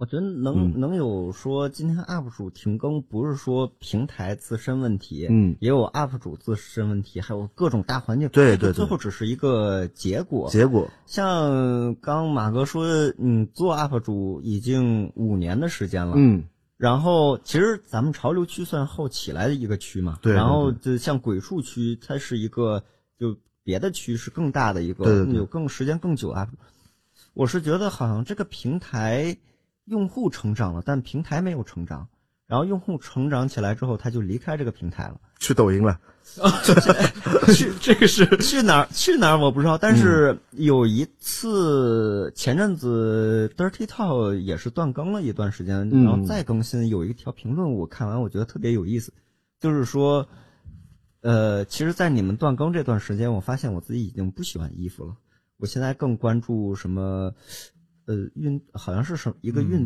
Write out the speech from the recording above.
我觉得能、嗯。能有说今天 UP 主停更，不是说平台自身问题，嗯。也有 UP 主自身问题，还有各种大环境，对对对最后只是一个结果。结果。像刚马哥说的，嗯，做 UP 主已经五年的时间了，嗯。然后其实咱们潮流区算后起来的一个区嘛，对。对然后就像鬼畜区，它是一个就别的区是更大的一个，有更时间更久啊。我是觉得好像这个平台用户成长了，但平台没有成长。然后用户成长起来之后，他就离开这个平台了。去抖音了，去这个是去哪儿去哪儿我不知道，但是有一次前阵子 Dirty Talk 也是断更了一段时间，嗯然后再更新，有一条评论我看完我觉得特别有意思，就是说，呃，其实，在你们断更这段时间，我发现我自己已经不喜欢衣服了，我现在更关注什么，呃，运好像是什么一个运